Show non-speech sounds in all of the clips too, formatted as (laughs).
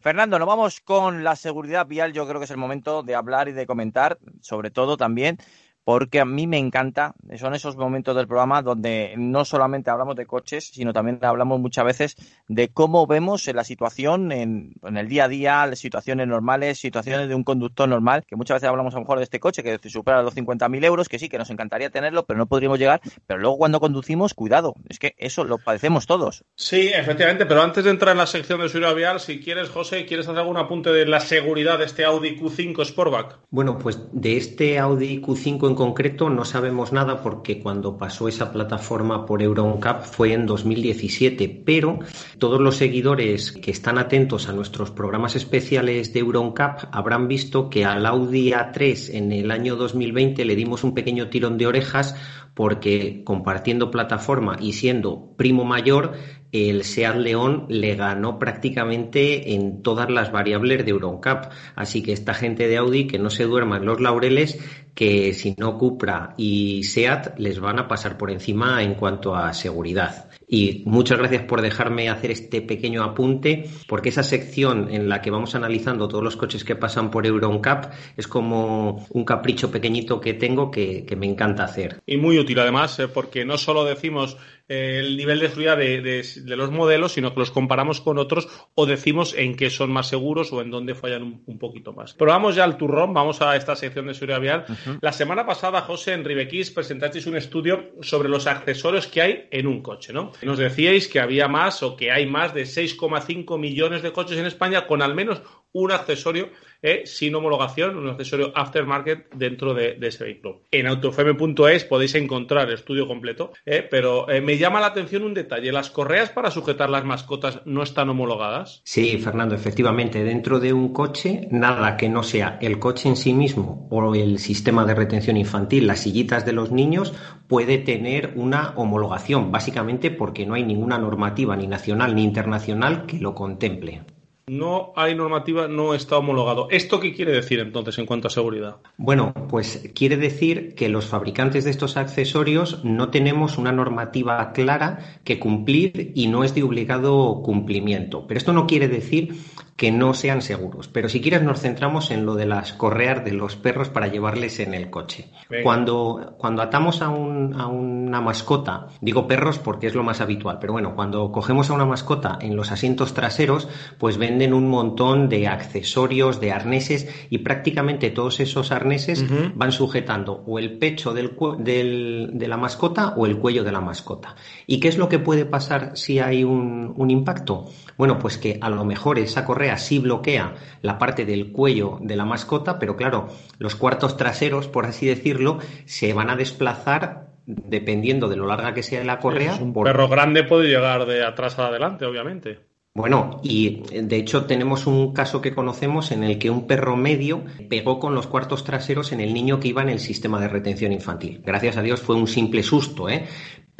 Fernando, nos vamos con la seguridad vial. Yo creo que es el momento de hablar y de comentar, sobre todo también, porque a mí me encanta, son esos momentos del programa donde no solamente hablamos de coches, sino también hablamos muchas veces de cómo vemos la situación en, en el día a día, las situaciones normales, situaciones de un conductor normal, que muchas veces hablamos a lo mejor de este coche que supera los 50.000 euros, que sí, que nos encantaría tenerlo, pero no podríamos llegar, pero luego cuando conducimos, cuidado, es que eso lo padecemos todos. Sí, efectivamente, pero antes de entrar en la sección de seguridad vial, si quieres, José, ¿quieres hacer algún apunte de la seguridad de este Audi Q5 Sportback? Bueno, pues de este Audi Q5 en concreto no sabemos nada porque cuando pasó esa plataforma por EuroNCAP fue en 2017, pero todos los seguidores que están atentos a nuestros programas especiales de EuroNCAP habrán visto que al Audi A3 en el año 2020 le dimos un pequeño tirón de orejas porque compartiendo plataforma y siendo primo mayor, el SEAT León le ganó prácticamente en todas las variables de EuroNCAP. Así que esta gente de Audi que no se duerma en los laureles, que si no Cupra y SEAT les van a pasar por encima en cuanto a seguridad. Y muchas gracias por dejarme hacer este pequeño apunte, porque esa sección en la que vamos analizando todos los coches que pasan por EuroNCAP es como un capricho pequeñito que tengo que, que me encanta hacer. Y muy útil además, eh, porque no solo decimos el nivel de seguridad de, de, de, los modelos, sino que los comparamos con otros o decimos en qué son más seguros o en dónde fallan un, un poquito más. Pero vamos ya al turrón, vamos a esta sección de seguridad vial. Uh -huh. La semana pasada, José, en Ribequís presentasteis un estudio sobre los accesorios que hay en un coche, ¿no? Nos decíais que había más o que hay más de 6,5 millones de coches en España con al menos un accesorio eh, sin homologación, un accesorio aftermarket dentro de, ese vehículo. En autofm.es podéis encontrar el estudio completo, eh, pero eh, me llama la atención un detalle. ¿Las correas para sujetar las mascotas no están homologadas? Sí, Fernando, efectivamente. Dentro de un coche, nada que no sea el coche en sí mismo o el sistema de retención infantil, las sillitas de los niños, puede tener una homologación, básicamente porque no hay ninguna normativa ni nacional ni internacional que lo contemple no hay normativa, no está homologado. ¿Esto qué quiere decir entonces en cuanto a seguridad? Bueno, pues quiere decir que los fabricantes de estos accesorios no tenemos una normativa clara que cumplir y no es de obligado cumplimiento. Pero esto no quiere decir que no sean seguros. Pero si quieres nos centramos en lo de las correas de los perros para llevarles en el coche. Cuando, cuando atamos a, un, a, una mascota, digo perros porque es lo más habitual, pero bueno, cuando cogemos a una mascota en los asientos traseros, pues venden un montón de accesorios, de arneses y prácticamente todos esos arneses uh -huh. van sujetando o el pecho del, del, de la mascota o el cuello de la mascota. ¿Y qué es lo que puede pasar si hay un, un impacto? Bueno, pues que a lo mejor esa correa sí bloquea la parte del cuello de la mascota, pero claro, los cuartos traseros, por así decirlo, se van a desplazar dependiendo de lo larga que sea la correa. Sí, un por... perro grande puede llegar de atrás a adelante, obviamente. Bueno, y de hecho tenemos un caso que conocemos en el que un perro medio pegó con los cuartos traseros en el niño que iba en el sistema de retención infantil. Gracias a Dios fue un simple susto, ¿eh?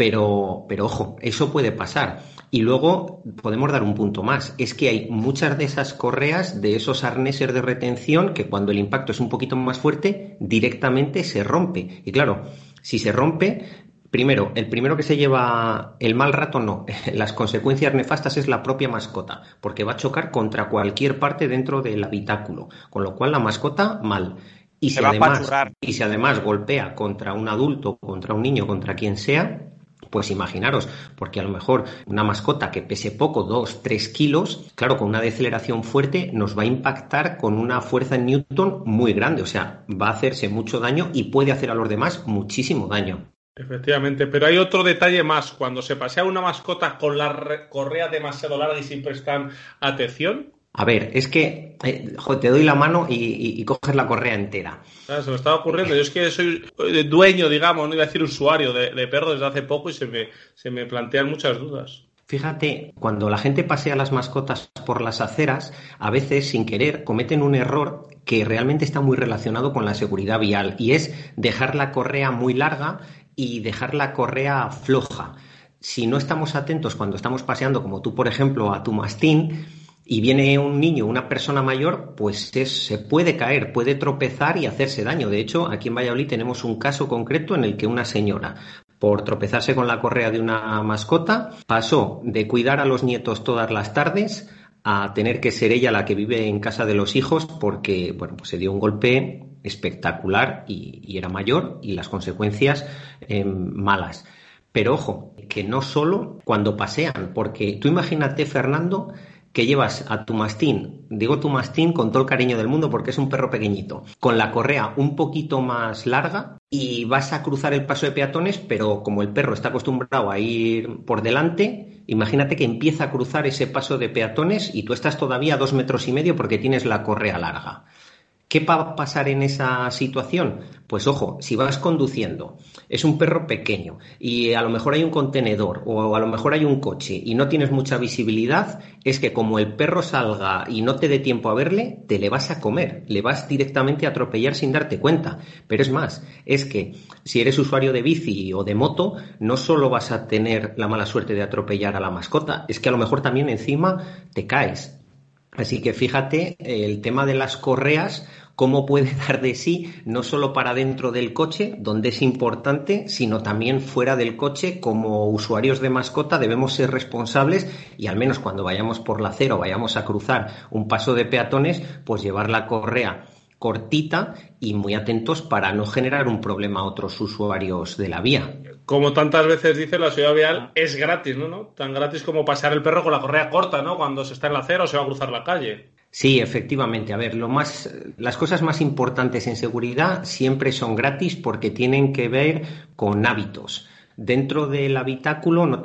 Pero, pero ojo, eso puede pasar. Y luego podemos dar un punto más. Es que hay muchas de esas correas, de esos arneses de retención, que cuando el impacto es un poquito más fuerte, directamente se rompe. Y claro, si se rompe, primero, el primero que se lleva el mal rato no. (laughs) Las consecuencias nefastas es la propia mascota, porque va a chocar contra cualquier parte dentro del habitáculo. Con lo cual la mascota mal. Y si, además, y si además golpea contra un adulto, contra un niño, contra quien sea, pues imaginaros, porque a lo mejor una mascota que pese poco, 2, 3 kilos, claro, con una deceleración fuerte nos va a impactar con una fuerza en Newton muy grande, o sea, va a hacerse mucho daño y puede hacer a los demás muchísimo daño. Efectivamente, pero hay otro detalle más. Cuando se pasea una mascota con la correa demasiado larga y sin prestar atención, a ver, es que eh, te doy la mano y, y, y, coges la correa entera. Claro, se me estaba ocurriendo. Yo es que soy dueño, digamos, no iba a decir usuario de, de perros desde hace poco y se me, se me plantean muchas dudas. Fíjate, cuando la gente pasea las mascotas por las aceras, a veces sin querer cometen un error que realmente está muy relacionado con la seguridad vial y es dejar la correa muy larga y dejar la correa floja. Si no estamos atentos cuando estamos paseando, como tú, por ejemplo, a tu mastín, y viene un niño, una persona mayor, pues se puede caer, puede tropezar y hacerse daño. De hecho, aquí en Valladolid tenemos un caso concreto en el que una señora por tropezarse con la correa de una mascota, pasó de cuidar a los nietos todas las tardes a tener que ser ella la que vive en casa de los hijos porque, bueno, pues se dio un golpe espectacular y, era mayor y las consecuencias em, malas. Pero ojo, que no solo cuando pasean, porque tú imagínate, Fernando, que llevas a tu mastín, digo tu mastín con todo el cariño del mundo porque es un perro pequeñito, con la correa un poquito más larga y vas a cruzar el paso de peatones, pero como el perro está acostumbrado a ir por delante, imagínate que empieza a cruzar ese paso de peatones y tú estás todavía a dos metros y medio porque tienes la correa larga. ¿Qué va a pasar en esa situación? Pues ojo, si vas conduciendo, es un perro pequeño y a lo mejor hay un contenedor o a lo mejor hay un coche y no tienes mucha visibilidad, es que como el perro salga y no te dé tiempo a verle, te le vas a comer, le vas directamente a atropellar sin darte cuenta. Pero es más, es que si eres usuario de bici o de moto, no solo vas a tener la mala suerte de atropellar a la mascota, es que a lo mejor también encima te caes. Así que fíjate, el tema de las correas cómo puede (laughs) dar de sí no solo para dentro del coche, donde es importante, sino también fuera del coche. Como usuarios de mascota debemos ser responsables y al menos cuando vayamos por la acera o vayamos a cruzar un paso de peatones, pues llevar la correa cortita y muy atentos para no generar un problema a otros usuarios de la vía. Como tantas veces dice la ciudad vial, es gratis, ¿no? ¿no? Tan gratis como pasear el perro con la correa corta, ¿no? Cuando se está en la acera o se va a cruzar la calle. Sí, efectivamente. A ver, lo más, las cosas más importantes en seguridad siempre son gratis porque tienen que ver con hábitos. Dentro del habitáculo no,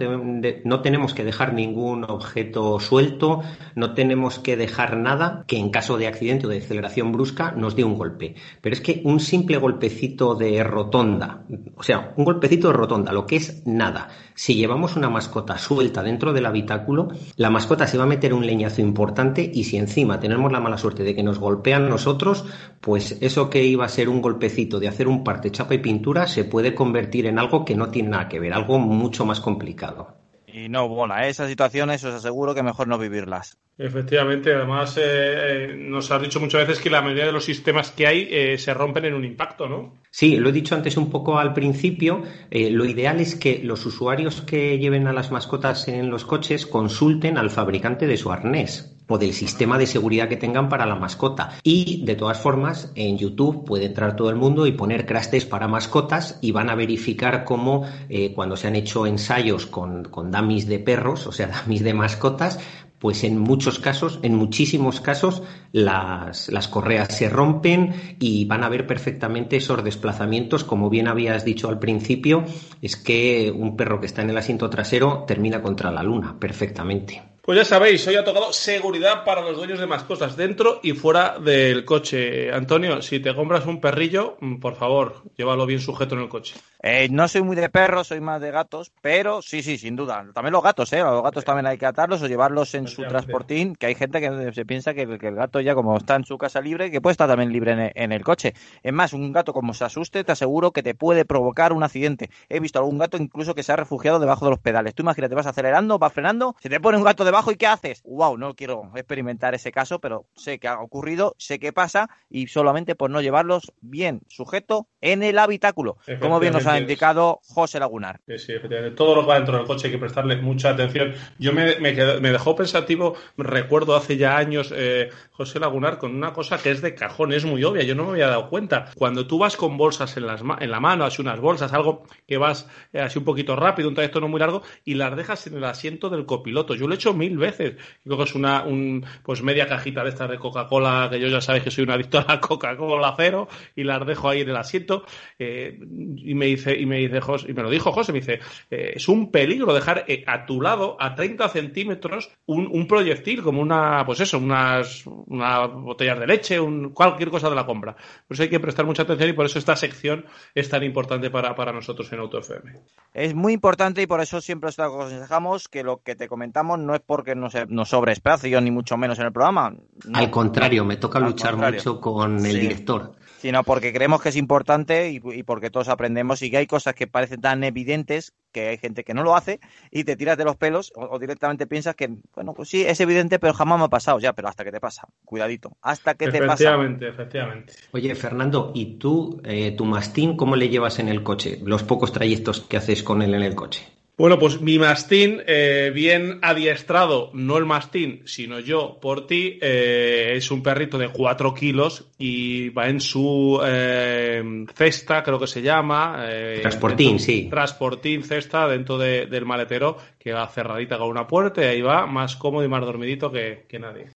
tenemos que dejar ningún objeto suelto, no tenemos que dejar nada que en caso de accidente o de aceleración brusca nos dé un golpe. Pero es que un simple golpecito de rotonda, o sea, un golpecito de rotonda, lo que es nada. Si llevamos una mascota suelta dentro del habitáculo, la mascota se va a meter un leñazo importante y si encima tenemos la mala suerte de que nos golpean nosotros, pues eso que iba a ser un golpecito de hacer un parte chapa y pintura se puede convertir en algo que no tiene nada que ver, algo mucho más complicado. Y no, bueno, esas situaciones os aseguro que mejor no vivirlas. Efectivamente, además eh, eh, nos has dicho muchas veces que la mayoría de los sistemas que hay eh, se rompen en un impacto, ¿no? Sí, lo he dicho antes un poco al principio. lo ideal es que los usuarios que lleven a las mascotas en los coches consulten al fabricante de su arnés o del sistema de seguridad que tengan para la mascota. Y de todas formas, en YouTube puede entrar todo el mundo y poner crash para mascotas y van a verificar cómo eh, cuando se han hecho ensayos con, con dummies de perros, o sea, (laughs) dummies de mascotas, pues en muchos casos, en muchísimos casos, las, las, correas se rompen y van a ver perfectamente esos desplazamientos. Como bien habías dicho al principio, es que un perro que está en el asiento trasero termina contra la luna perfectamente. Pues ya sabéis, hoy ha tocado seguridad para los dueños de mascotas dentro y fuera del coche. Antonio, si te compras un perrillo, mm, por favor, llévalo bien sujeto en el coche. Eh, no soy muy de perros, soy más de gatos, pero sí, sí, sin duda. También los gatos, ¿eh? Los gatos también hay que atarlos o llevarlos en su transportín, que hay gente que se piensa que, el gato ya como está en su casa libre, que puede estar también libre en el, coche. Es más, un gato como se asuste, te aseguro que te puede provocar un accidente. He visto algún gato incluso que se ha refugiado debajo de los pedales. Tú imagínate, vas acelerando, vas frenando, se te pone un gato de y ¿qué haces? ¡Wow! No quiero experimentar ese caso, pero sé que ha ocurrido, sé que pasa y solamente por no llevarlos bien sujeto en el habitáculo, como bien nos ha indicado José Lagunar. Sí, sí, efectivamente. Todo lo que va dentro del coche hay que prestarle mucha atención. Yo me, me, dejó pensativo, recuerdo hace ya años, eh, José Lagunar, con una cosa que es de cajón, es muy obvia, yo no me había dado cuenta. Cuando tú vas con bolsas en, las, en la mano, así unas bolsas, algo que vas eh, así un poquito rápido, un trayecto no muy largo, y las dejas en el asiento del copiloto. Yo lo he hecho mil veces. Creo que es una un, pues media cajita de estas de Coca-Cola, que yo ya sabéis que soy un adicto a la Coca-Cola cero, y las dejo ahí en el asiento. Eh, y me dice dice, y me dice José, y me lo dijo José, me dice, eh, es un peligro dejar eh, a tu lado, a 30 centímetros, un, un, proyectil, como una, pues eso, unas, una botellas de leche, un, cualquier cosa de la compra. Por eso hay que prestar mucha atención y por eso esta sección es tan importante para, para nosotros en AutoFM. Es muy importante y por eso siempre os aconsejamos que lo que te comentamos no es porque nos, nos sobre espacio, ni mucho menos en el programa. No. Al contrario, me toca luchar contrario. mucho con el sí. director sino porque creemos que es importante y, y, porque todos aprendemos y que hay cosas que parecen tan evidentes que hay gente que no lo hace y te tiras de los pelos o, o, directamente piensas que, bueno, pues sí, es evidente, pero jamás me ha pasado ya, pero hasta que te pasa, cuidadito, hasta que te pasa. Efectivamente, efectivamente. Oye, Fernando, ¿y tú, eh, tu mastín, cómo le llevas en el coche? Los pocos trayectos que haces con él en el coche. Bueno, pues mi mastín, eh, bien adiestrado, no el mastín, sino yo por ti, eh, es un perrito de 4 kilos y va en su eh, cesta, creo que se llama. Eh, transportín, dentro, sí. Transportín, cesta, dentro de, del maletero, que va cerradita con una puerta y ahí va más cómodo y más dormidito que, que nadie.